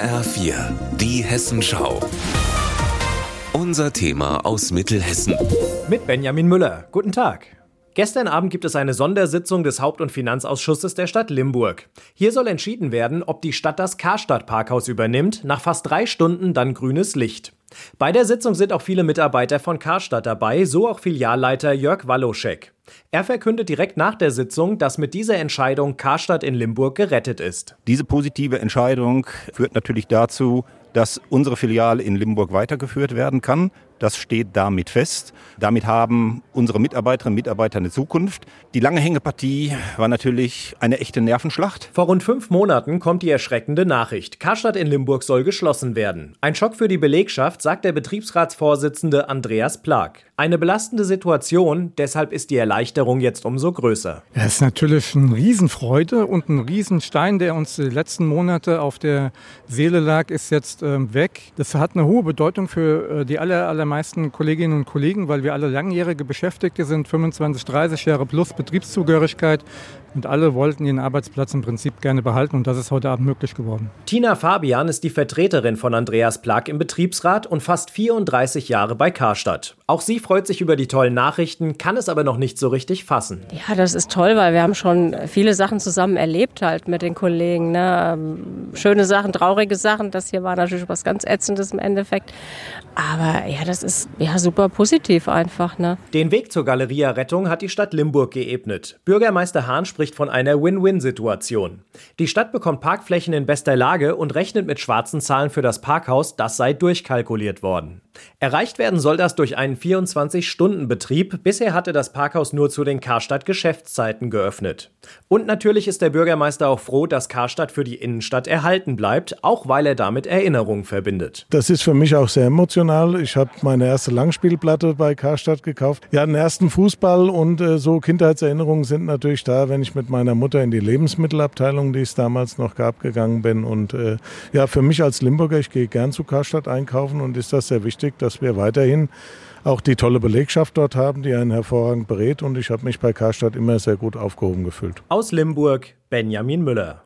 HR4, die Hessenschau. Unser Thema aus Mittelhessen. Mit Benjamin Müller. Guten Tag. Gestern Abend gibt es eine Sondersitzung des Haupt- und Finanzausschusses der Stadt Limburg. Hier soll entschieden werden, ob die Stadt das Karstadt-Parkhaus übernimmt, nach fast drei Stunden dann grünes Licht. Bei der Sitzung sind auch viele Mitarbeiter von Karstadt dabei, so auch Filialleiter Jörg Walloschek. Er verkündet direkt nach der Sitzung, dass mit dieser Entscheidung Karstadt in Limburg gerettet ist. Diese positive Entscheidung führt natürlich dazu, dass unsere Filiale in Limburg weitergeführt werden kann. Das steht damit fest. Damit haben unsere Mitarbeiterinnen und Mitarbeiter eine Zukunft. Die lange Hängepartie war natürlich eine echte Nervenschlacht. Vor rund fünf Monaten kommt die erschreckende Nachricht. Karstadt in Limburg soll geschlossen werden. Ein Schock für die Belegschaft, sagt der Betriebsratsvorsitzende Andreas Plag. Eine belastende Situation, deshalb ist die Erleichterung jetzt umso größer. Es ist natürlich eine Riesenfreude und ein Riesenstein, der uns die letzten Monate auf der Seele lag, ist jetzt ähm, weg. Das hat eine hohe Bedeutung für äh, die aller, allermeisten Kolleginnen und Kollegen, weil wir alle langjährige Beschäftigte sind, 25, 30 Jahre plus Betriebszugehörigkeit. Und alle wollten ihren Arbeitsplatz im Prinzip gerne behalten und das ist heute Abend möglich geworden. Tina Fabian ist die Vertreterin von Andreas Plag im Betriebsrat und fast 34 Jahre bei Karstadt. Auch sie freut sich über die tollen Nachrichten, kann es aber noch nicht so richtig fassen. Ja, das ist toll, weil wir haben schon viele Sachen zusammen erlebt halt mit den Kollegen. Ne? Ähm, schöne Sachen, traurige Sachen. Das hier war natürlich was ganz Ätzendes im Endeffekt. Aber ja, das ist ja super positiv einfach. Ne? Den Weg zur Galeria-Rettung hat die Stadt Limburg geebnet. Bürgermeister Hahn spricht von einer Win-Win-Situation. Die Stadt bekommt Parkflächen in bester Lage und rechnet mit schwarzen Zahlen für das Parkhaus, das sei durchkalkuliert worden. Erreicht werden soll das durch einen 24-Stunden-Betrieb. Bisher hatte das Parkhaus nur zu den Karstadt-Geschäftszeiten geöffnet. Und natürlich ist der Bürgermeister auch froh, dass Karstadt für die Innenstadt erhalten bleibt, auch weil er damit Erinnerungen verbindet. Das ist für mich auch sehr emotional. Ich habe meine erste Langspielplatte bei Karstadt gekauft. Ja, den ersten Fußball und äh, so Kindheitserinnerungen sind natürlich da, wenn ich mit meiner Mutter in die Lebensmittelabteilung, die es damals noch gab, gegangen bin. Und äh, ja, für mich als Limburger, ich gehe gern zu Karstadt einkaufen und ist das sehr wichtig, dass wir weiterhin auch die tolle Belegschaft dort haben, die einen hervorragend berät. Und ich habe mich bei Karstadt immer sehr gut aufgehoben gefühlt. Aus Limburg, Benjamin Müller.